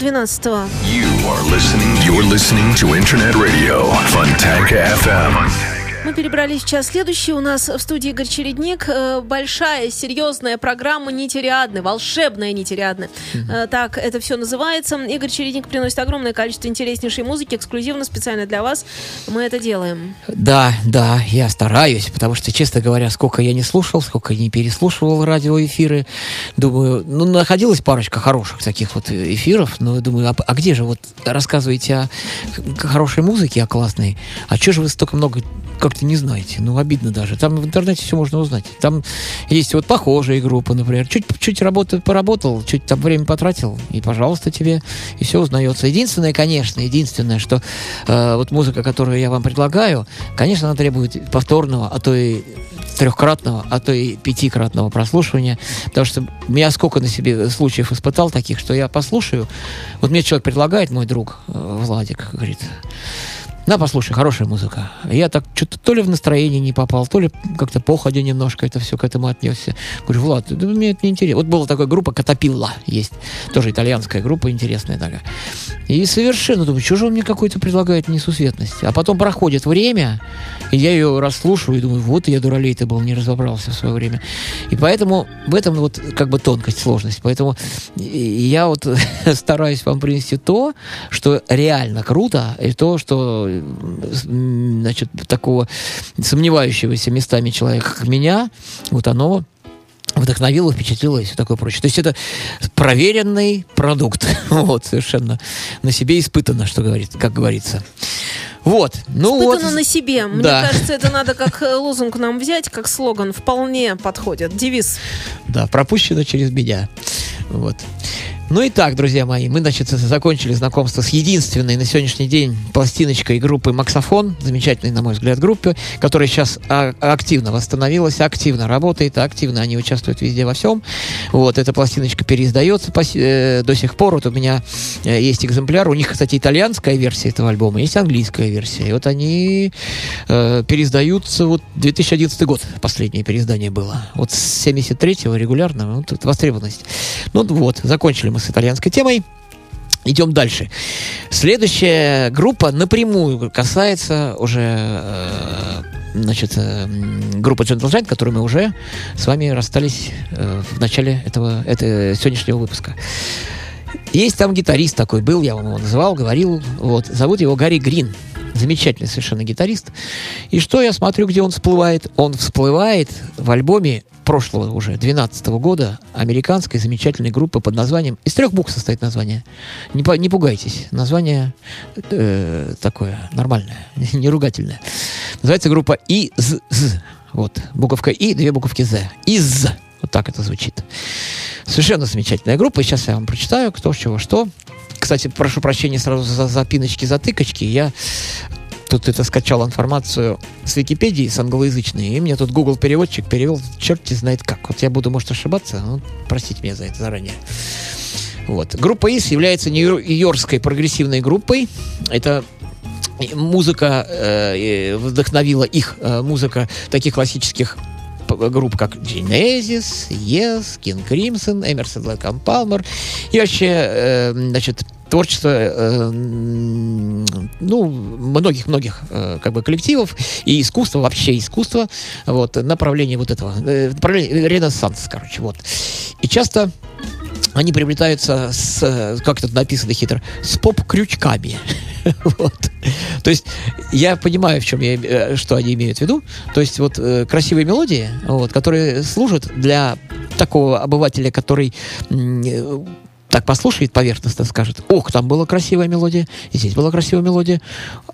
12. You are listening. You're listening to Internet Radio, Fontanka FM. Мы перебрались в час следующий. У нас в студии Игорь Чередник. Э, Большая, серьезная программа «Нитериадны», волшебная «Нитериадны». Э, Так это все называется. Игорь Чередник приносит огромное количество интереснейшей музыки, эксклюзивно, специально для вас. Мы это делаем. Да, да, я стараюсь, потому что, честно говоря, сколько я не слушал, сколько не переслушивал радиоэфиры, думаю, ну, находилась парочка хороших таких вот эфиров, но думаю, а, а где же вот рассказываете о хорошей музыке, о классной, а что же вы столько много как-то не знаете? Ну, обидно даже. Там в интернете все можно узнать. Там есть вот похожие группы, например. Чуть, чуть работу поработал, чуть там время потратил, и, пожалуйста, тебе, и все узнается. Единственное, конечно, единственное, что э, вот музыка, которую я вам предлагаю, конечно, она требует повторного, а то и трехкратного, а то и пятикратного прослушивания, потому что я сколько на себе случаев испытал таких, что я послушаю, вот мне человек предлагает, мой друг э, Владик, говорит, на, послушай, хорошая музыка. Я так что-то то ли в настроение не попал, то ли как-то походя немножко это все к этому отнесся. Говорю, Влад, да мне это не интересно. Вот была такая группа Катапилла есть, тоже итальянская группа интересная такая. И совершенно думаю, что же он мне какой-то предлагает несусветности. А потом проходит время, и я ее расслушиваю и думаю, вот я дуралей-то был, не разобрался в свое время. И поэтому в этом вот как бы тонкость, сложность. Поэтому я вот стараюсь вам принести то, что реально круто, и то, что значит, такого сомневающегося местами человека, как меня, вот оно вдохновило, впечатлило и все такое прочее. То есть это проверенный продукт. вот, совершенно на себе испытано, что говорит, как говорится. Вот, ну Испытано вот. на себе. Мне Да. кажется, это надо как э, лозунг нам взять, как слоган. Вполне подходит. Девиз. Да, пропущено через меня. Вот. Ну и так, друзья мои, мы, значит, закончили знакомство с единственной на сегодняшний день пластиночкой группы «Максофон», замечательной, на мой взгляд, группе, которая сейчас а, активно восстановилась, активно работает, активно они участвуют везде во всем. Вот, эта пластиночка переиздается по э, до сих пор. Вот у меня э, есть экземпляр. У них, кстати, итальянская версия этого альбома, есть английская версия. И вот они э, переиздаются, вот 2011 год последнее переиздание было. Вот с 73-го регулярно, вот востребованность. Ну вот, закончили мы с итальянской темой. Идем дальше. Следующая группа напрямую касается уже э, значит, э, м, группа Gentle Giant, которой мы уже с вами расстались э, в начале этого, этого сегодняшнего выпуска. Есть там гитарист такой, был, я вам его называл, говорил, вот, зовут его Гарри Грин. Замечательный совершенно гитарист. И что я смотрю, где он всплывает? Он всплывает в альбоме прошлого уже, 12 года, американской замечательной группы под названием... Из трех букв состоит название. Не, по- не пугайтесь. Название э, такое нормальное, не ругательное. Называется группа ИЗ. Вот. Буковка И, две буковки З. ИЗ. Вот так это звучит. Совершенно замечательная группа. Сейчас я вам прочитаю, кто, чего, что. Кстати, прошу прощения сразу за запиночки, затыкочки. Я тут это скачал информацию с Википедии, с англоязычной, и мне тут Google переводчик перевел черти знает как. Вот я буду, может, ошибаться, ну, простите меня за это заранее. Вот. Группа ИС является нью-йоркской прогрессивной группой. Это музыка э, вдохновила их э, музыка таких классических групп, как Genesis, Yes, King Crimson, Emerson, Lake and Palmer и вообще, э, значит, творчество э, ну, многих-многих э, как бы коллективов и искусство, вообще искусство, вот, направление вот этого, э, направление, ренессанс, короче, вот. И часто они приобретаются с, э, как тут написано хитро, с поп-крючками. вот. То есть я понимаю, в чем я, э, что они имеют в виду. То есть вот э, красивые мелодии, вот, которые служат для такого обывателя, который так послушает поверхностно, скажет, ох, там была красивая мелодия, и здесь была красивая мелодия,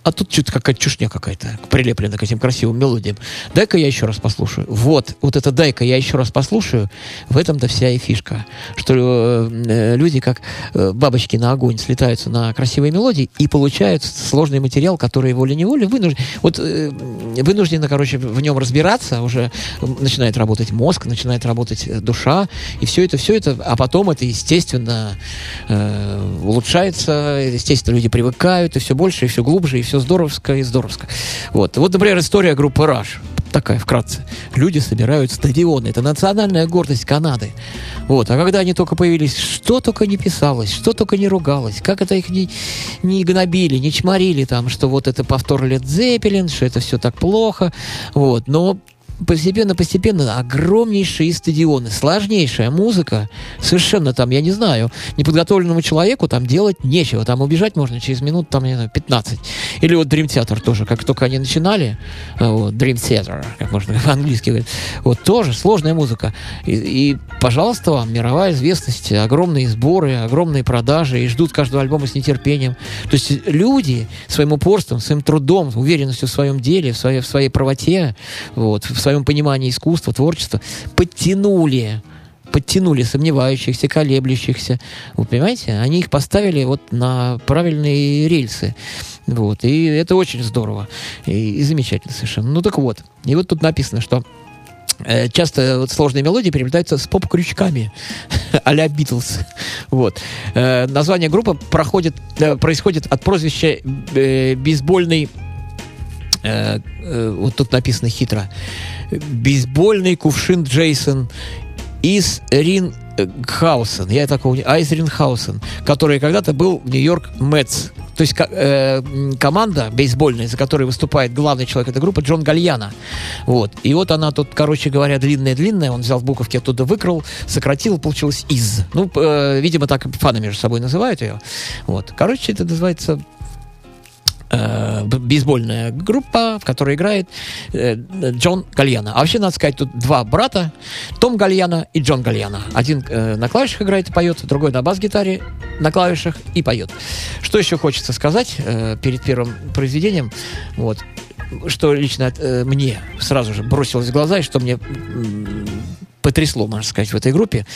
а тут что-то какая-то чушня какая-то прилеплена к этим красивым мелодиям. Дай-ка я еще раз послушаю. Вот, вот это дай-ка я еще раз послушаю, в этом-то вся и фишка. Что э, э, люди, как э, бабочки на огонь, слетаются на красивые мелодии и получают сложный материал, который волей-неволей вынужден, вот, э, вынуждены, короче, в нем разбираться, уже начинает работать мозг, начинает работать душа, и все это, все это, а потом это, естественно, э, улучшается, естественно, люди привыкают, и все больше, и все глубже, и все здоровско, и здоровско. Вот, вот например, история группы Rush такая вкратце. Люди собирают стадионы. Это национальная гордость Канады. Вот. А когда они только появились, что только не писалось, что только не ругалось, как это их не, не гнобили, не чморили там, что вот это повтор Лед Зеппелин, что это все так плохо. Вот. Но постепенно-постепенно огромнейшие стадионы, сложнейшая музыка, совершенно там, я не знаю, неподготовленному человеку там делать нечего, там убежать можно через минут, там, не знаю, 15. Или вот Dream Theater тоже, как только они начинали, э, вот, Dream Theater, как можно по-английски говорить, вот тоже сложная музыка. И, и, пожалуйста, вам мировая известность, огромные сборы, огромные продажи, и ждут каждого альбома с нетерпением. То есть люди своим упорством, своим трудом, уверенностью в своем деле, в своей, в своей правоте, вот, в своем понимании искусства, творчества, подтянули подтянули сомневающихся, колеблющихся. Вы понимаете? Они их поставили вот на правильные рельсы. Вот. И это очень здорово. И, и замечательно совершенно. Ну так вот. И вот тут написано, что э, часто вот сложные мелодии переплетаются с поп-крючками а-ля Битлз. Вот. Э, название группы проходит, э, происходит от прозвища э, бейсбольный э, э, вот тут написано хитро. Бейсбольный кувшин Джейсон из Ринхаусен. Я такого не... А из Ринхаусен, который когда-то был в Нью-Йорк Мэтс. То есть э, команда бейсбольная, за которой выступает главный человек этой группы, Джон Гальяна. Вот. И вот она тут, короче говоря, длинная-длинная. Он взял буковки оттуда, выкрал, сократил, получилось из. Ну, э, видимо, так фаны между собой называют ее. Вот. Короче, это называется э, бейсбольная группа, в которой играет э, Джон Гальяна. А вообще, надо сказать, тут два брата, Том Гальяна и Джон Гальяна. Один э, на клавишах играет и поет, другой на бас-гитаре на клавишах и поет. Что еще хочется сказать э, перед первым произведением? Вот что лично э, мне сразу же бросилось в глаза и что мне м, потрясло, можно сказать, в этой группе.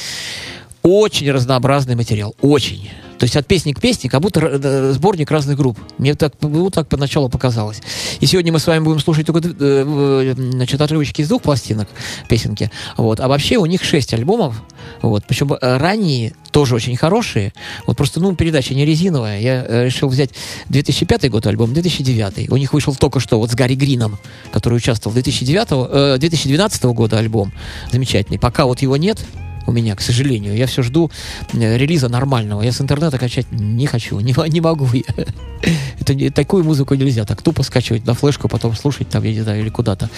Очень разнообразный материал, очень. То есть от песни к песне, как будто э, сборник разных групп. Мне так, вот так поначалу показалось. И сегодня мы с вами будем слушать только э, э, значит, отрывочки из двух пластинок, песенки. Вот. А вообще у них шесть альбомов. Вот. Причем ранние тоже очень хорошие. Вот просто, ну, передача не резиновая. Я решил взять 2005 год альбом, 2009. У них вышел только что вот с Гарри Грином, который участвовал 2009, э, 2012 года альбом. Замечательный. Пока вот его нет, у меня, к сожалению. Я все жду э, релиза нормального. Я с интернета качать не хочу, не, не могу я. Это такую музыку нельзя так тупо скачивать на флешку, потом слушать там, я не знаю, или куда-то.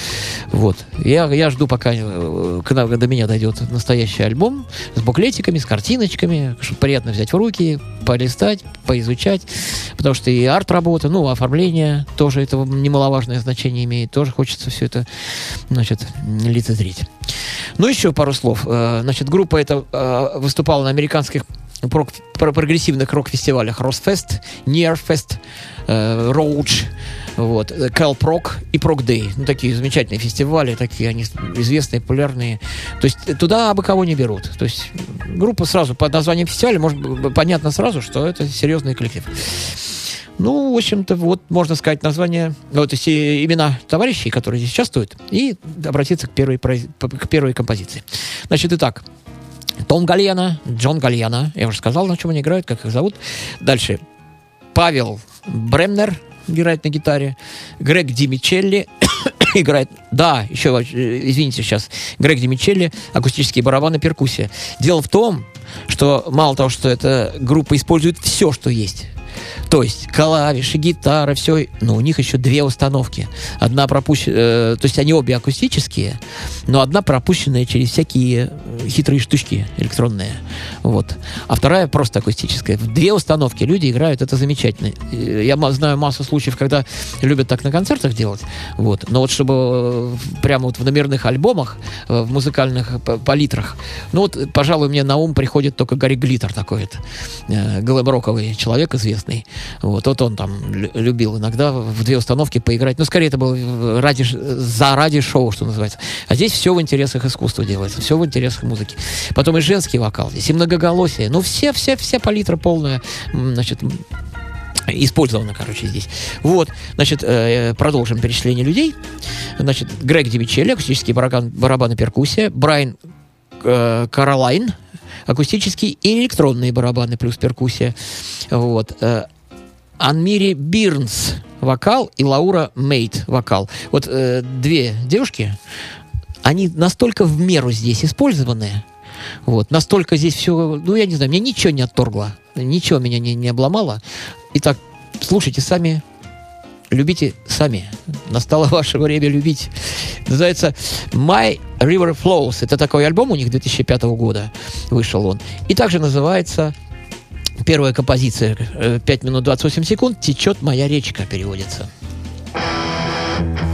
Вот. Я, я жду, пока э, к нам- до меня дойдет настоящий альбом с буклетиками, с картиночками, чтобы приятно взять в руки, полистать, поизучать. Потому что и арт-работа, ну, оформление тоже это немаловажное значение имеет. Тоже хочется все это, значит, лицезреть. Ну, еще пару слов. Э, Значит, группа эта э, выступала на американских прог- про- прогрессивных рок-фестивалях Росфест, Нерфест, Роудж, вот, Кэлпрок и Прок Дэй. Ну, такие замечательные фестивали, такие они известные, популярные. То есть э, туда абы кого не берут. То есть группа сразу под названием фестиваля, может понятно сразу, что это серьезный коллектив. Ну, в общем-то, вот можно сказать название, вот то есть и имена товарищей, которые здесь участвуют, и обратиться к первой, к первой композиции. Значит, итак, том Гальяна, Джон Гальяна, я уже сказал, на чем они играют, как их зовут. Дальше, Павел Бремнер играет на гитаре, Грег Димичелли играет, да, еще, э, извините сейчас, Грег Димичелли, акустические барабаны, перкуссия. Дело в том, что мало того, что эта группа использует все, что есть, то есть клавиши, гитара, все. Но у них еще две установки. Одна пропущенная, э, то есть они обе акустические, но одна пропущенная через всякие э, хитрые штучки электронные. Вот. А вторая просто акустическая. В две установки люди играют, это замечательно. Э, Я знаю массу случаев, когда любят так на концертах делать. Вот. Но вот чтобы э, прямо вот в номерных альбомах, в музыкальных палитрах, ну вот, пожалуй, мне на ум приходит только Гарри Глиттер такой вот, э, глэм-роковый человек известный. Вот, вот он там лю- любил иногда в две установки поиграть. Ну, скорее, это было э, ради, за ради шоу, что называется. А здесь все в интересах искусства делается, все в интересах музыки. Потом и женский вокал здесь, и многоголосие. Ну, все, все, вся палитра полная, значит, использовано, короче, здесь. Вот, значит, э, продолжим перечисление людей. Значит, Грег Димичелли, акустический барабан, барабан и перкуссия, Брайан э, Каролайн, акустические и электронные барабаны плюс перкуссия. Вот. э, Анмири Бирнс вокал и Лаура Мейт вокал. Вот э, две девушки, они настолько в меру здесь использованы, вот, настолько здесь все, ну, я не знаю, мне ничего не отторгло, ничего меня не, не обломало. Итак, слушайте сами, любите сами. Настало ваше время любить. Называется My River Flows. Это такой альбом у них 2005 года вышел он. И также называется первая композиция э, 5 минут 28 секунд «Течет моя речка» переводится. My river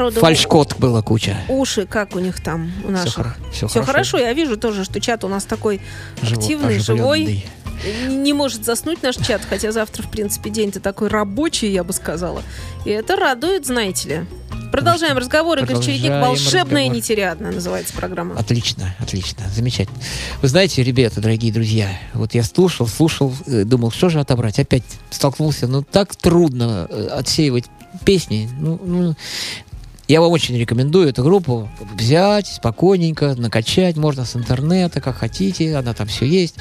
там у народа? Фальшкот было куча. Уши, как у них там у наших? хоро- всё Всё хорошо. хорошо. Я вижу тоже, что чат у нас такой Живо- активный, живой. оживленный. Не- Не может заснуть наш чат, хотя завтра, в принципе, день-то такой рабочий, я бы сказала. И это радует, знаете ли. Продолжаем разговор. Игорь Чередник. Волшебная разговор. нетериадная называется программа. Отлично, отлично, замечательно. Вы знаете, ребята, дорогие друзья, вот я слушал, слушал, э, думал, что же отобрать. Опять столкнулся, ну так трудно э, отсеивать песни. Ну, ну, я вам очень рекомендую эту группу взять спокойненько, накачать, можно с интернета, как хотите, она там все есть,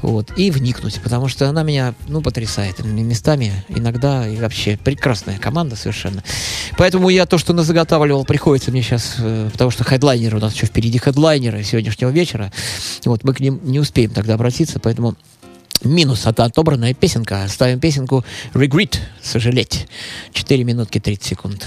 вот, и вникнуть, потому что она меня, ну, потрясает местами, иногда и вообще прекрасная команда совершенно. Поэтому я то, что назаготавливал, приходится мне сейчас, э, потому что хедлайнеры у нас еще впереди хедлайнеры сегодняшнего вечера, вот, мы к ним не успеем тогда обратиться, поэтому Минус это отобранная песенка. Ставим песенку Regret, сожалеть. 4 минутки 30 секунд.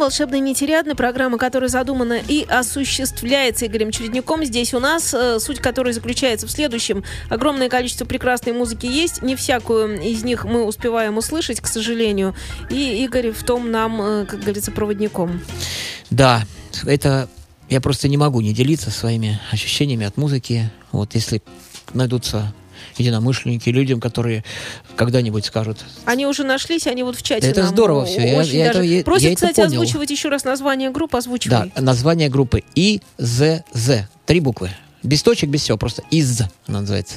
Волшебная нетериадная программа, которая задумана и осуществляется Игорем Чередником. Здесь у нас, э, суть которой заключается в следующем. Огромное количество прекрасной музыки есть. Не всякую из них мы успеваем услышать, к сожалению. И Игорь в том нам, э, как говорится, проводником. Да, это я просто не могу не делиться своими ощущениями от музыки. Вот если найдутся единомышленники, людям, которые когда-нибудь скажут, Они уже нашлись, они вот в чате. Это нам здорово всё, я- я даже- это- я- Просят, я это кстати, понял. озвучивать еще раз название группы, озвучивай. да, название группы ИЗЗ. Три буквы. Без точек, без всего, просто ИЗ она называется.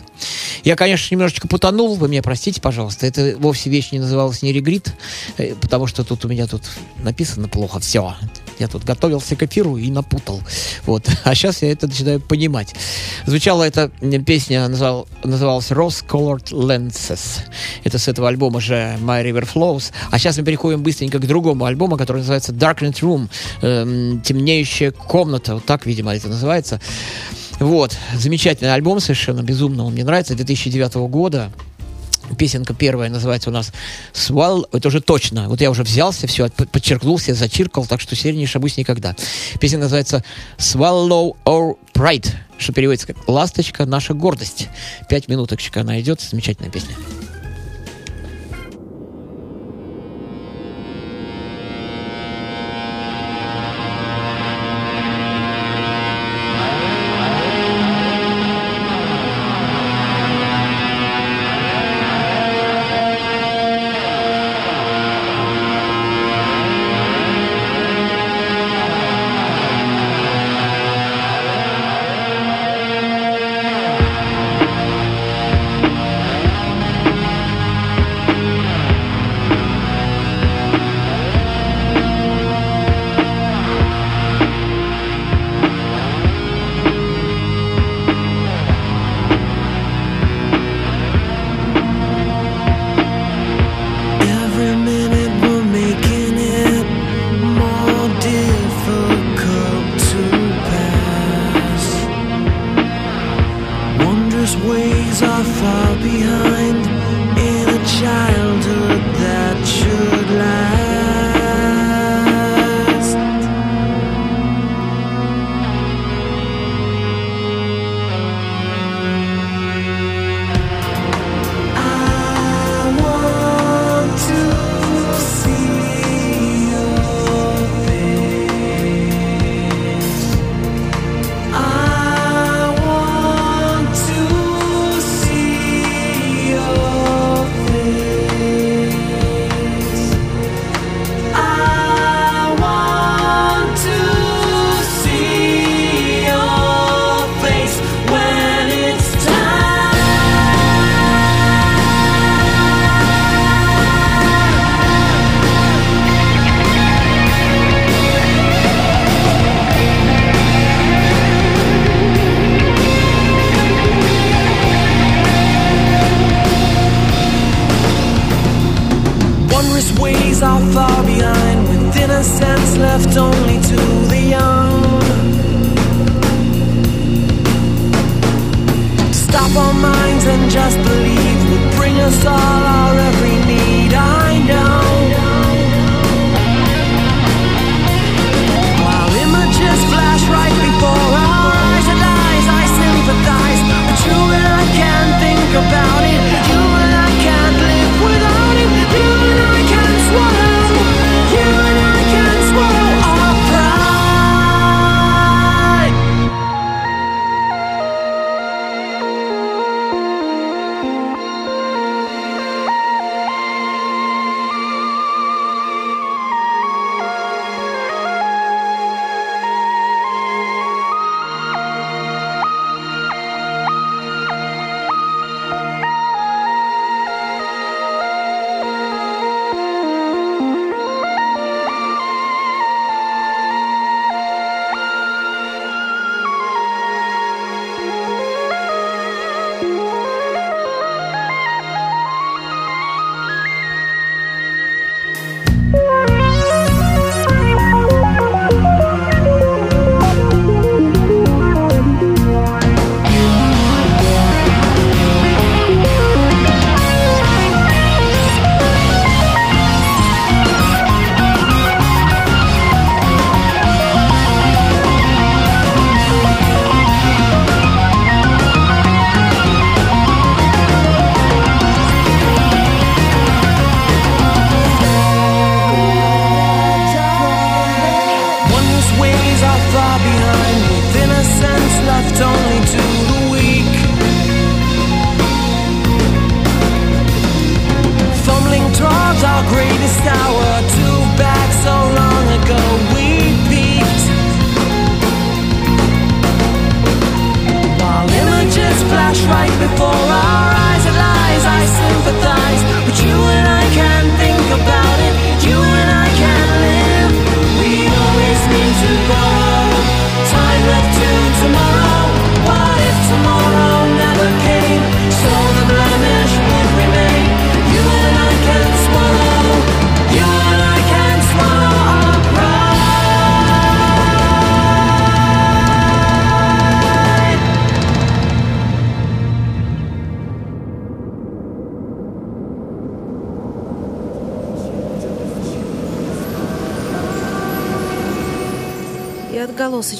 Я, конечно, немножечко путанул, вы меня простите, пожалуйста. Это вовсе вещь не называлась не регрит, э, потому что тут у меня тут написано плохо все. Я тут готовился к эфиру и напутал. Вот. А сейчас я это начинаю понимать. Звучала эта песня, называл- называлась Rose Colored Lenses. Это с этого альбома же My River Flows. А сейчас мы переходим быстренько к другому альбому, который называется Darkened Room. Эм, темнеющая комната. Вот так, видимо, это называется. Вот. Замечательный альбом совершенно, безумно он мне нравится. 2009 года. Песенка первая называется у нас «Swallow». Это уже точно. Вот я уже взялся, все, подчеркнул себе, зачиркал, так что серии не шабусь никогда. Песня называется «Swallow or Pride», что переводится как «Ласточка, наша гордость». Пять минуточек она идет. Замечательная песня.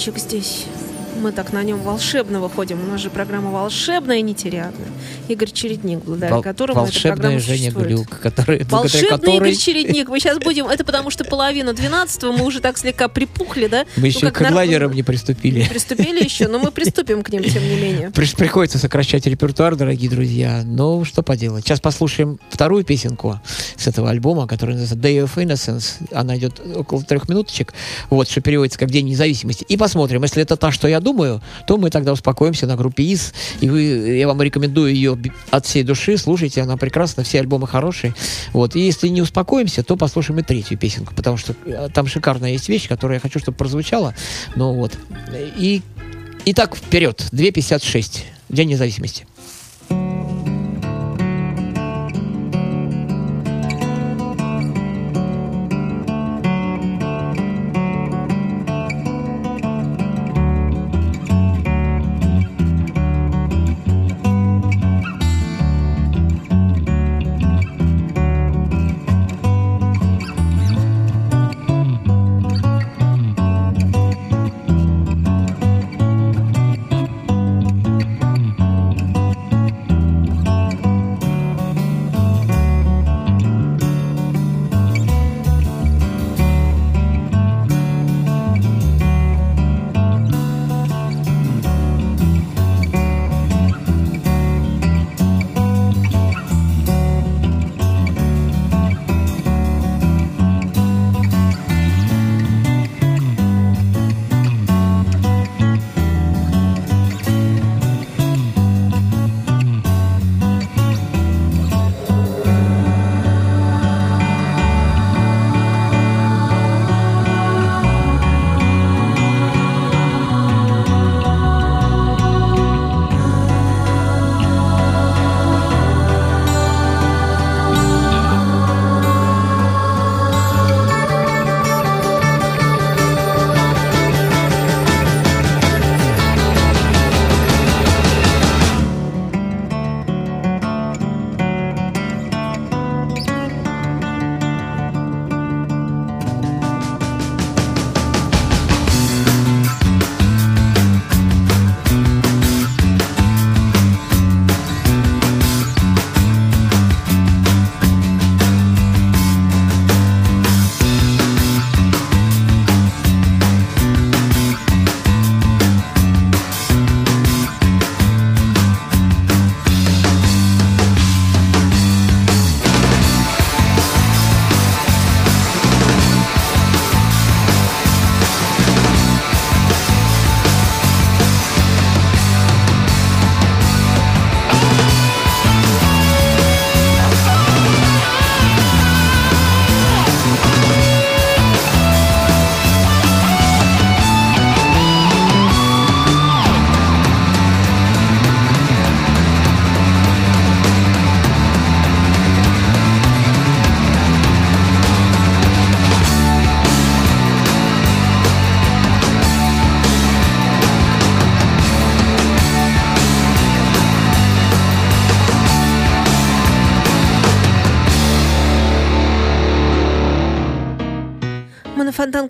Отголосочек здесь. Мы так на нем волшебно выходим. У нас же программа волшебная и нетериадная. Игорь Чередник, благодаря Вол- которому эта волшебная программа Женя существует. Глюк, который, Волшебный которой Игорь Чередник. Мы сейчас будем... Это потому что половина двенадцатого, мы уже так слегка припухли, да? мы Ну, еще к народ- глайдерам не приступили. Приступили еще, но мы приступим к ним, тем не менее. Приходится сокращать репертуар, дорогие друзья. Но что поделать. Сейчас послушаем вторую песенку с этого альбома, которая называется Day of Innocence. Она идет около трех минуточек, вот, что переводится как День независимости. И посмотрим, если это та, что я думаю, то мы тогда успокоимся на группе ИС. И вы, я вам рекомендую ее от всей души. Слушайте, она прекрасна, все альбомы хорошие. Вот. И если не успокоимся, то послушаем и третью песенку, потому что э, там шикарная есть вещь, которую я хочу, чтобы прозвучала. Ну вот. И Итак, вперед. 2.56. День независимости.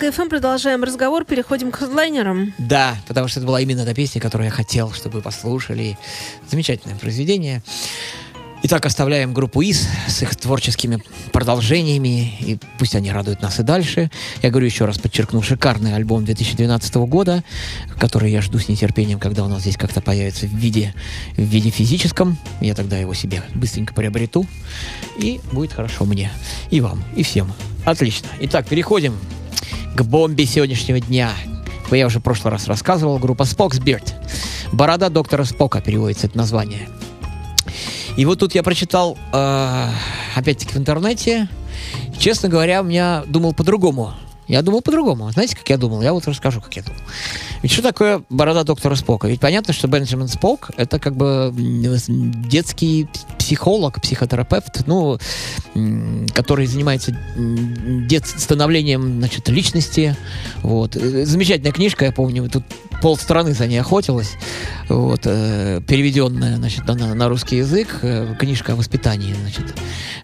Фонтанка ФМ продолжаем разговор, переходим к хедлайнерам. Да, потому что это была именно та песня, которую я хотел, чтобы вы послушали. Замечательное произведение. Итак, оставляем группу ИС с их творческими продолжениями, и пусть они радуют нас и дальше. Я говорю еще раз, подчеркну, шикарный альбом 2012 года, который я жду с нетерпением, когда у нас здесь как-то появится в виде, в виде физическом. Я тогда его себе быстренько приобрету, и будет хорошо мне, и вам, и всем. Отлично. Итак, переходим к бомбе сегодняшнего дня. Я уже в прошлый раз рассказывал, группа Beard. Борода доктора Спока переводится это название. И вот тут я прочитал, э, опять-таки в интернете, честно говоря, у меня думал по-другому. Я думал по-другому. Знаете, как я думал? Я вот расскажу, как я думал. Ведь что такое борода доктора Спока? Ведь понятно, что Бенджамин Спок — это как бы детский психолог, психотерапевт, ну, который занимается дет становлением, значит, личности. Вот. Э, Замечательная книжка, я помню, тут полстраны за ней охотилась, вот, э, переведенная, значит, на, на русский язык, э, книжка о воспитании, значит,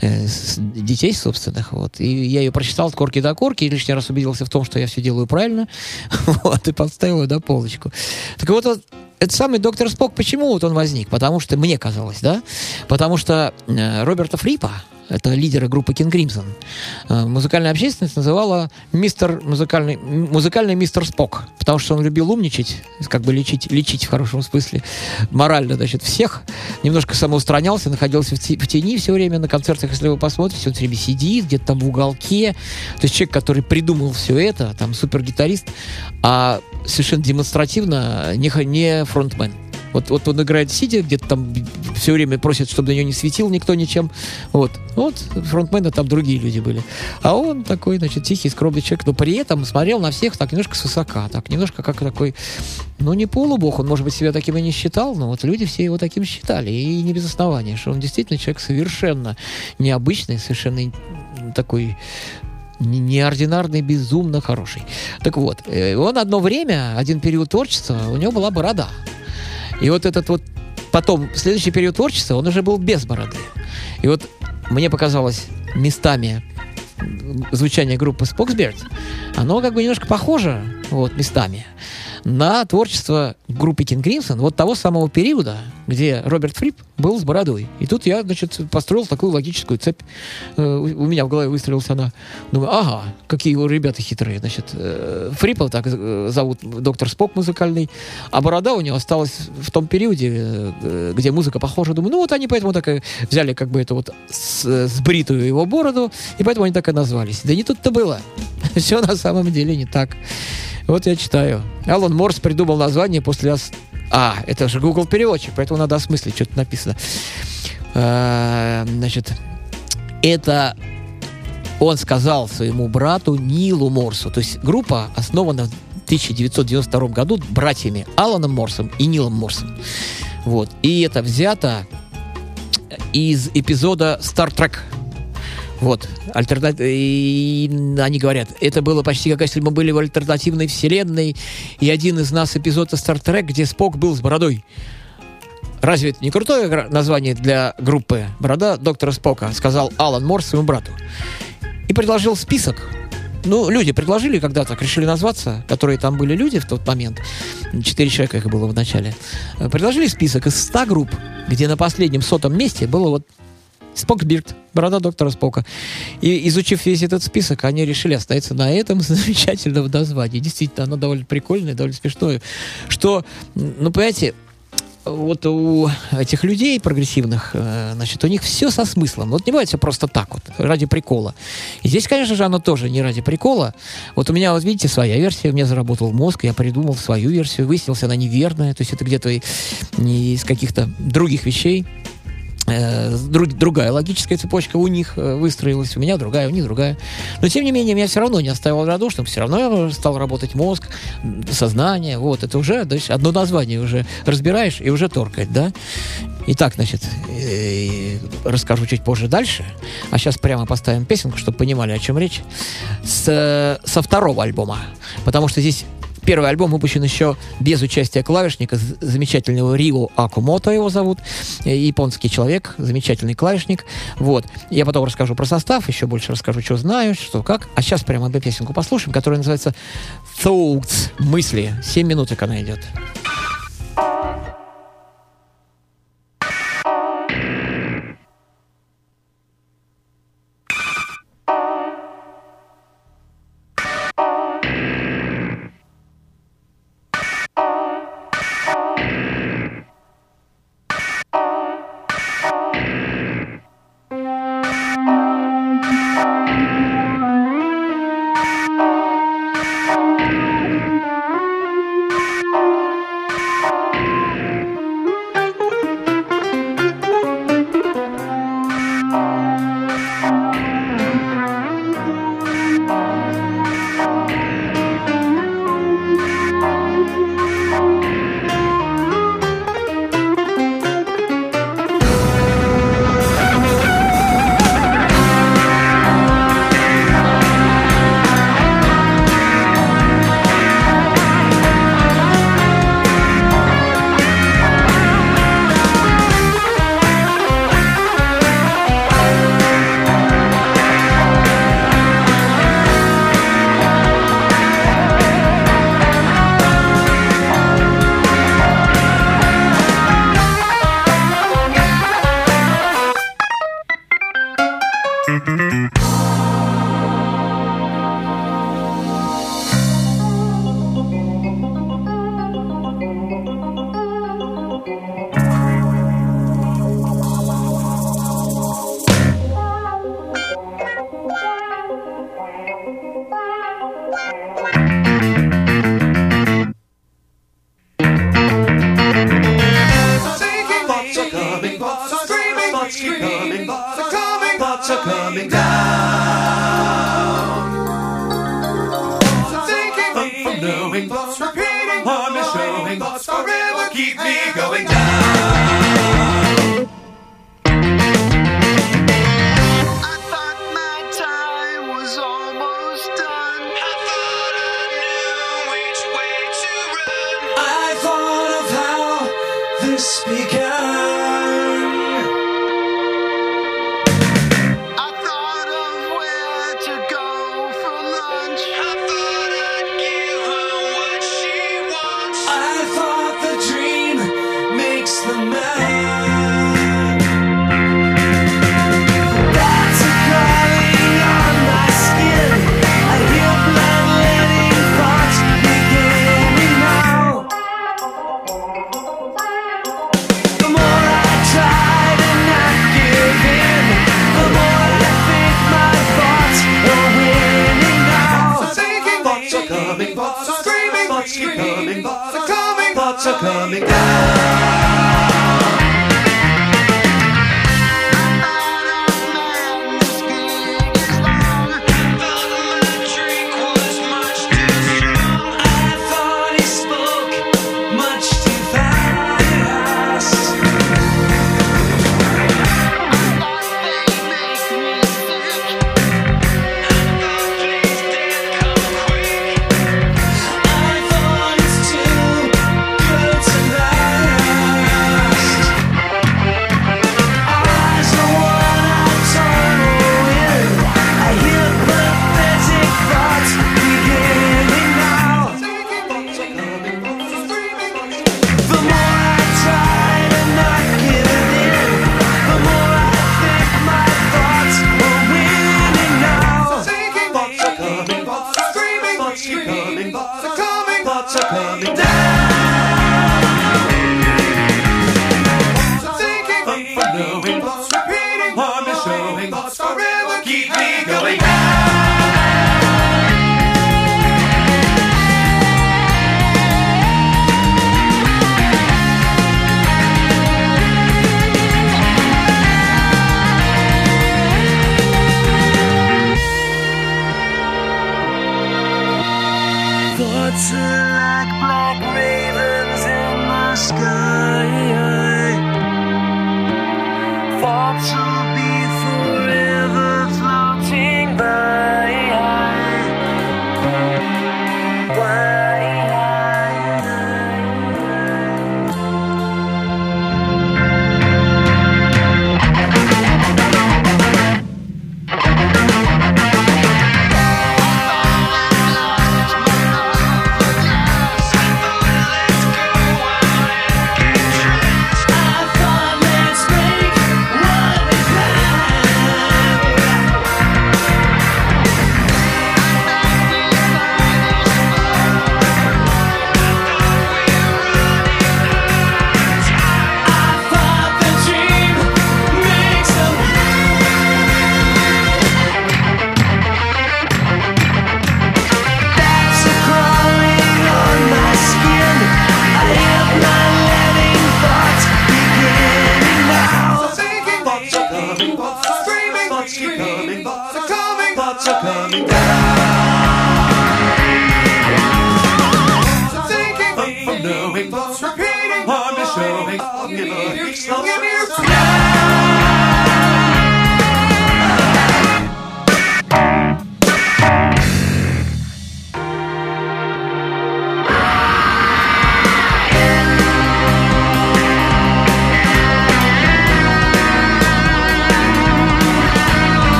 э, детей собственных, вот. И я ее прочитал от корки до корки, и лишний раз убедился в том, что я все делаю правильно, вот, и подставил ее на полочку. Так вот, вот этот самый доктор Спок, почему вот он возник? Потому что, мне казалось, да, потому что э, Роберта Фрипа, это лидеры группы King Crimson, э, музыкальная общественность называла мистер музыкальный, музыкальный мистер Спок, потому что он любил умничать, как бы лечить, лечить в хорошем смысле, морально, значит, всех, немножко самоустранялся, находился в, те- в тени все время на концертах, если вы посмотрите, он все время сидит где-то там в уголке, то есть человек, который придумал все это, там супер-гитарист, а совершенно демонстративно не, не фронтмен. Вот, вот он играет сидя, где-то там все время просит, чтобы на него не светил никто ничем. Вот. Вот фронтмены там другие люди были. А он такой, значит, тихий, скромный человек, но при этом смотрел на всех так немножко свысока, так немножко как такой, ну, не полубог, он, может быть, себя таким и не считал, но вот люди все его таким считали, и не без основания, что он действительно человек совершенно необычный, совершенно такой не- неординарный, безумно хороший. Так вот, э, он одно время, один период творчества, у него была борода. И вот этот вот потом, следующий период творчества, он уже был без бороды. И вот мне показалось местами звучание группы Spoxbird, оно как бы немножко похоже, вот, местами, на творчество группы King Crimson, вот того самого периода, где Роберт Фрип был с бородой. И тут я, значит, построил такую логическую цепь. Э, У меня в голове выстроилась она. Думаю, ага, какие у ребята хитрые. Значит, э, Фрипа так э, зовут доктор Спок музыкальный, а борода у него осталась в том периоде, где музыка похожа. Думаю, ну вот они поэтому так и взяли как бы это вот сбритую его бороду, и поэтому они так и назвались. Да не тут-то было. Все на самом деле не так. Вот я читаю. Алан Морс придумал название после... ос- А, это же Google переводчик, поэтому надо осмыслить, что тут написано. Э, Значит, это он сказал своему брату Нилу Морсу. То есть группа основана в 1992 году братьями Аланом Морсом и Нилом Морсом. Вот. И это взято из эпизода Star Trek. Вот. Альтерна... И они говорят, это было почти как если бы мы были в альтернативной вселенной, и один из нас эпизода Trek, где Спок был с бородой. Разве это не крутое название для группы «Борода доктора Спока», сказал Алан Морс своему брату. И предложил список. Ну, люди предложили, когда так решили назваться, которые там были люди в тот момент, четыре человека их было в начале, э, предложили список из 100 групп, где на последнем сотом месте было вот Споксбирд, борода доктора Спока. И изучив весь этот список, они решили остановиться на этом замечательном названии. Действительно, оно довольно прикольное, довольно смешное. Что, ну, понимаете, вот у этих людей прогрессивных, э, значит, у них все со смыслом. Вот не бывает все просто так вот, ради прикола. И здесь, конечно же, оно тоже не ради прикола. Вот у меня, вот видите, своя версия, меня заработал мозг, я придумал свою версию, выяснилась она неверная, то есть это где-то из каких-то других вещей. Э, друг- другая логическая цепочка у них э, выстроилась, у меня другая, у них другая. Но, тем не менее, меня все равно не оставил равнодушным, все равно стал работать мозг, сознание, вот, это уже, то есть одно название уже разбираешь и уже торкает, да? Итак, значит, э, расскажу чуть позже дальше, а сейчас прямо поставим песенку, чтобы понимали, о чем речь, с, со второго альбома, потому что здесь Первый альбом выпущен еще без участия клавишника замечательного Рио Акумото его зовут, э, японский человек, замечательный клавишник. Вот. Я потом расскажу про состав, еще больше расскажу, что знаю, что как. А сейчас прямо песенку послушаем, которая называется Thoughts, мысли. Семь минуток она идет.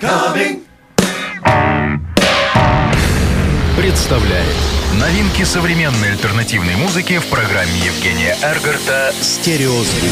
Coming. Представляет новинки современной альтернативной музыки в программе Евгения Эргарта «Стереозвук».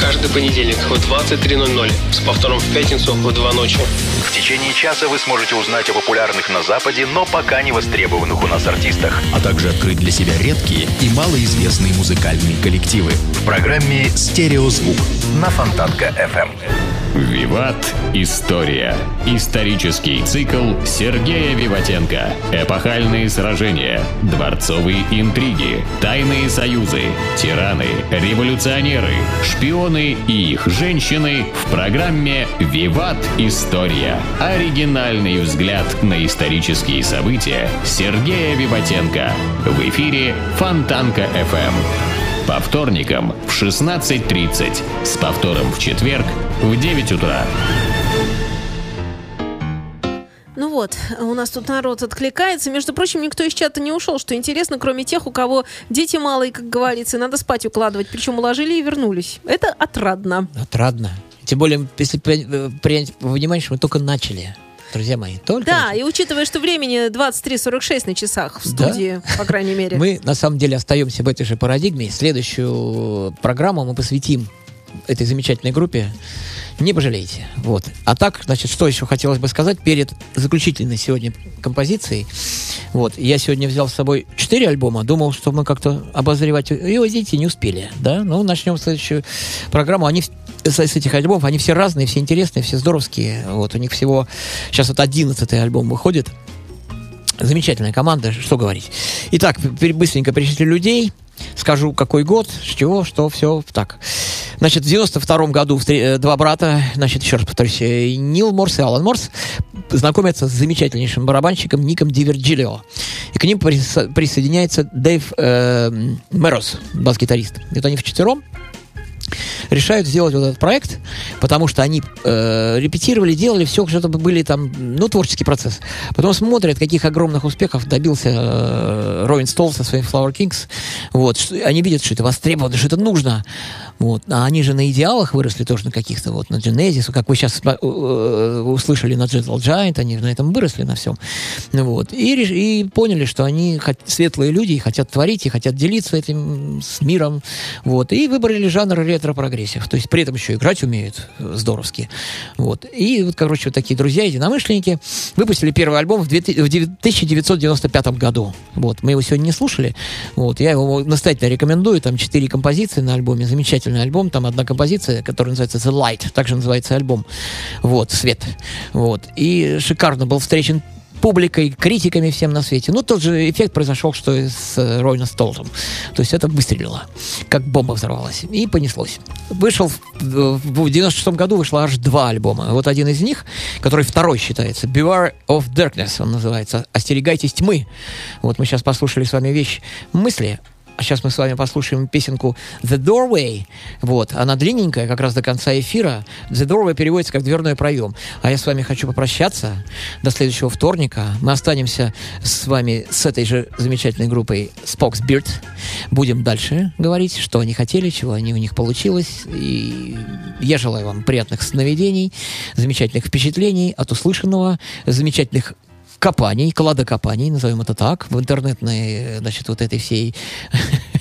Каждый понедельник в 23.00 с повтором в пятницу в 2 ночи. В течение часа вы сможете узнать о популярных на Западе, но пока не востребованных у нас артистах, а также открыть для себя редкие и малоизвестные музыкальные коллективы в программе «Стереозвук» на Фонтанка FM. Виват. История. Исторический цикл Сергея Виватенко. Эпохальные сражения. Дворцовые интриги. Тайные союзы. Тираны. Революционеры. Шпионы и их женщины в программе «Виват. История». Оригинальный взгляд на исторические события Сергея Виватенко. В эфире Фонтанка FM. По вторникам в 16.30. С повтором в четверг в 9 утра. Ну вот, у нас тут народ откликается. Между прочим, никто из чата не ушел, что интересно, кроме тех, у кого дети малые, как говорится, и надо спать укладывать. Причем уложили и вернулись. Это отрадно. Отрадно. Тем более, если при- принять внимание, что мы только начали. Друзья мои, только Да, начали. и учитывая, что времени 23.46 на часах в Да. студии, по крайней мере. Мы на самом деле остаемся в этой же парадигме. Следующую программу мы посвятим этой замечательной группе. Не пожалеете. Вот. А так, значит, что еще хотелось бы сказать перед заключительной сегодня композицией. Вот. Я сегодня взял с собой четыре альбома. Думал, что мы как-то обозревать... И, вот, видите, не успели. Да? Ну, начнем следующую программу. Они с, с этих альбомов, они все разные, все интересные, все здоровские. Вот. У них всего... Сейчас вот одиннадцатый альбом выходит. Замечательная команда, что говорить. Итак, быстренько перечислю людей. Скажу, какой год, с чего, что, все так. Значит, в 92 году э, два брата, значит, еще раз повторюсь, э, Нил Морс и Алан Морс знакомятся с замечательнейшим барабанщиком Ником Дивергилио. И к ним присо- присоединяется Дэйв э, Мэрос, бас-гитарист. Это они вчетвером решают сделать вот этот проект, потому что они э, репетировали, делали все, чтобы были там, ну, творческий процесс. Потом смотрят, каких огромных успехов добился э, Ройне Столт со своим Flower Kings. Вот, они видят, что это востребовано, что это нужно. Вот. А они же на идеалах выросли тоже на каких-то, вот, на Genesis, как вы сейчас услышали на Gentle Giant, они на этом выросли на всем. Вот. И, и поняли, что они светлые люди, и хотят творить, и хотят делиться этим с миром. Вот. И выбрали жанр ретро-прогрессив. То есть при этом еще играть умеют э, здоровски. Вот. И вот, короче, вот такие друзья, единомышленники, выпустили первый альбом в 2000 в 1995 году. Вот. Мы его сегодня не слушали. Вот. Я его настоятельно рекомендую. Там четыре композиции на альбоме. Замечательный альбом. Там одна композиция, которая называется The Light. Также называется альбом. Вот. Свет. Вот. И шикарно был встречен публикой, критиками всем на свете. Ну, тот же эффект произошел, что и с э, Ройна Столтом. То есть это выстрелило, как бомба взорвалась. И понеслось. Вышел в 96 году вышло аж два альбома. Вот один из них, который второй считается, Beware of Darkness, он называется. Остерегайтесь тьмы. Вот мы сейчас послушали с вами вещь мысли, а сейчас мы с вами послушаем песенку The Doorway. Вот, она длинненькая, как раз до конца эфира. The Doorway переводится как дверной проем. А я с вами хочу попрощаться до следующего вторника. Мы останемся с вами с этой же замечательной группой Spock's Beard. Будем дальше говорить, что они хотели, чего они у них получилось. И я желаю вам приятных сновидений, замечательных впечатлений от услышанного, замечательных копаний, кладокопаний, назовем это так, в интернетной, значит, вот этой всей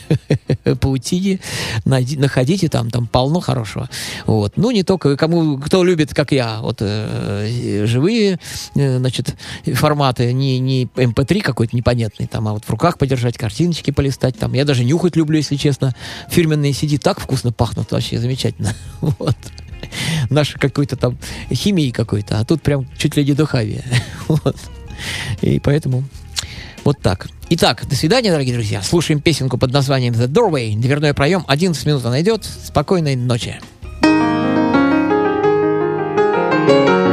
паутине. Находите там, там полно хорошего. Вот. Ну, не только кому, кто любит, как я, вот э, живые, э, значит, форматы, не, не MP3 какой-то непонятный, там, а вот в руках подержать, картиночки полистать, там. Я даже нюхать люблю, если честно. Фирменные CD так вкусно пахнут, вообще замечательно. Вот. Наш какой-то там химии какой-то, а тут прям чуть ли не духовее. Вот. И поэтому вот так. Итак, до свидания, дорогие друзья. Слушаем песенку под названием The Doorway. Дверной проем. 11 минут она идет. Спокойной ночи. Thank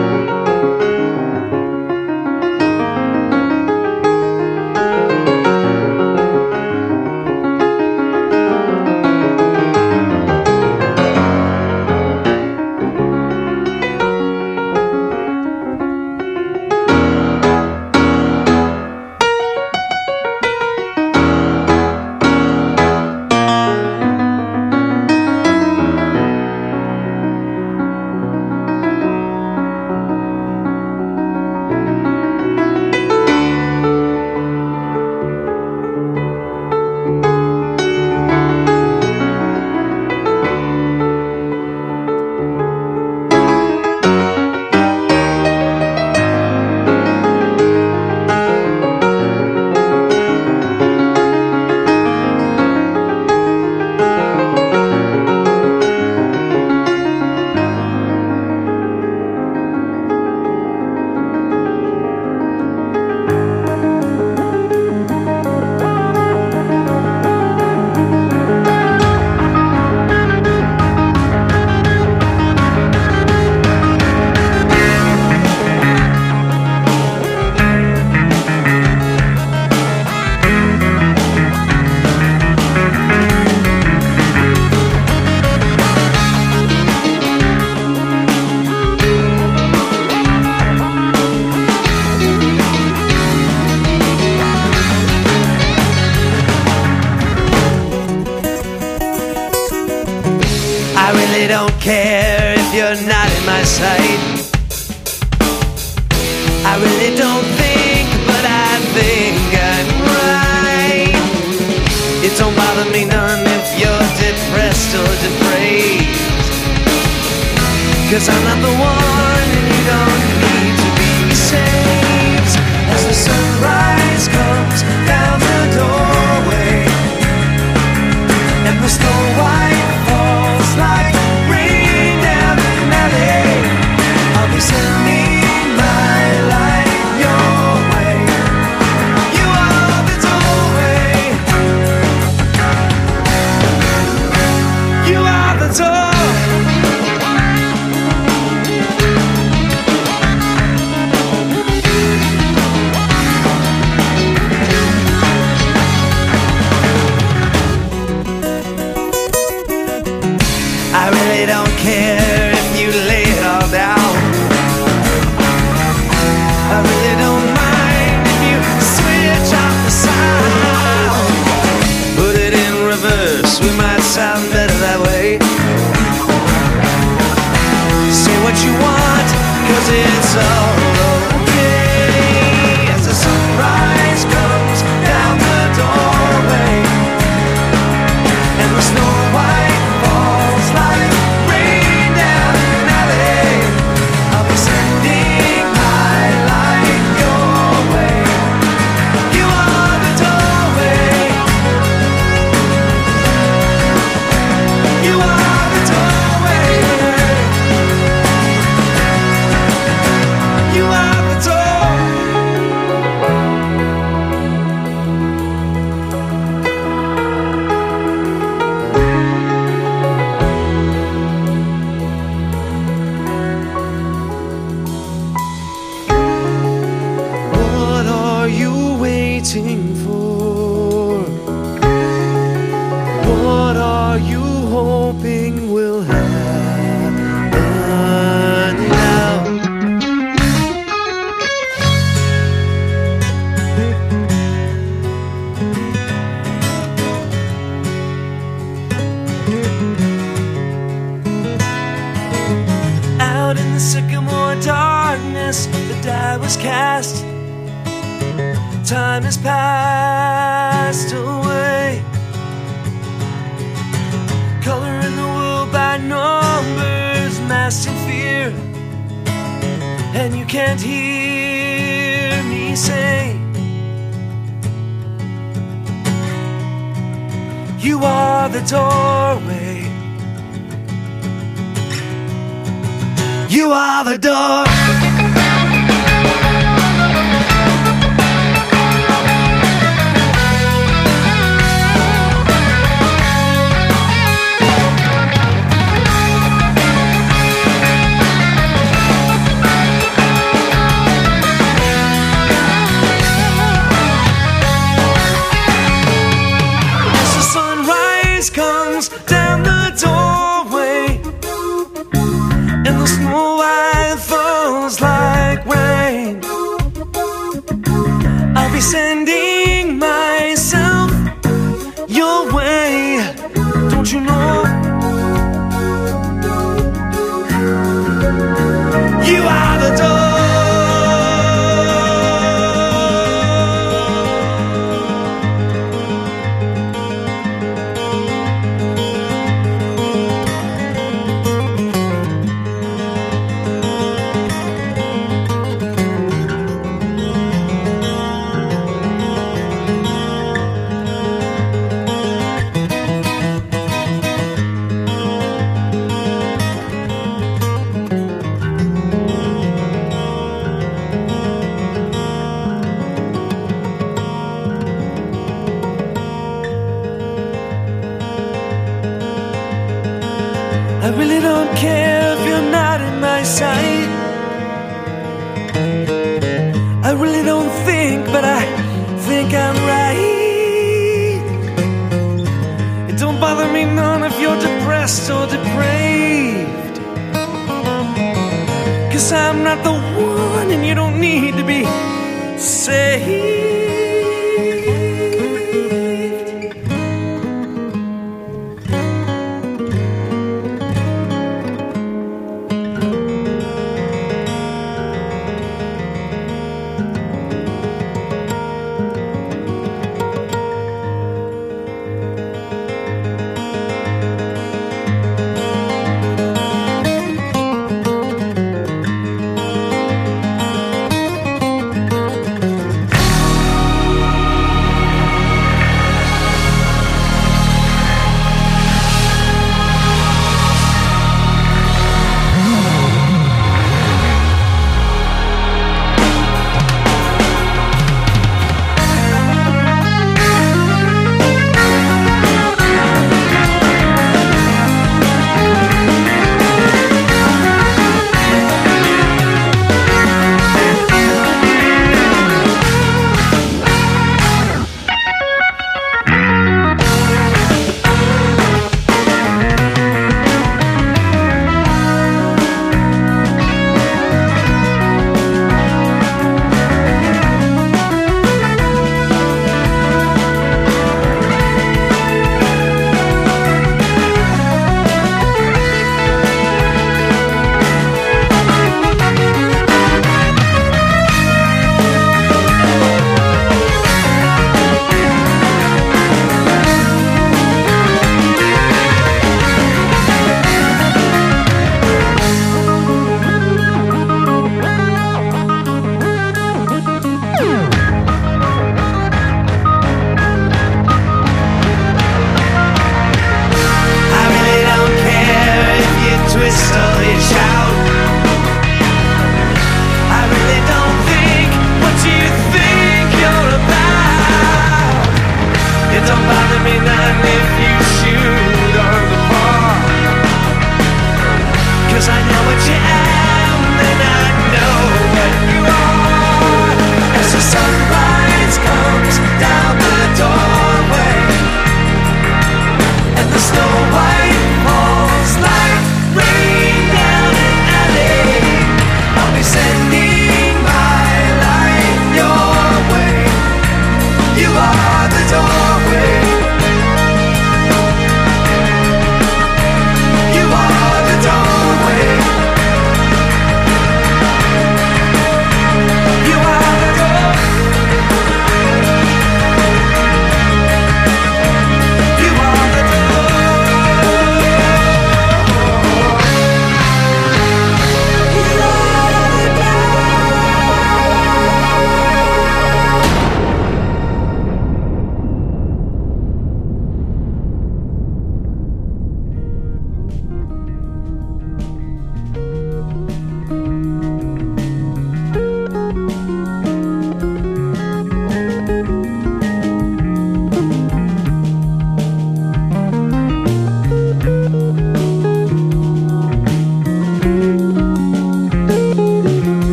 myself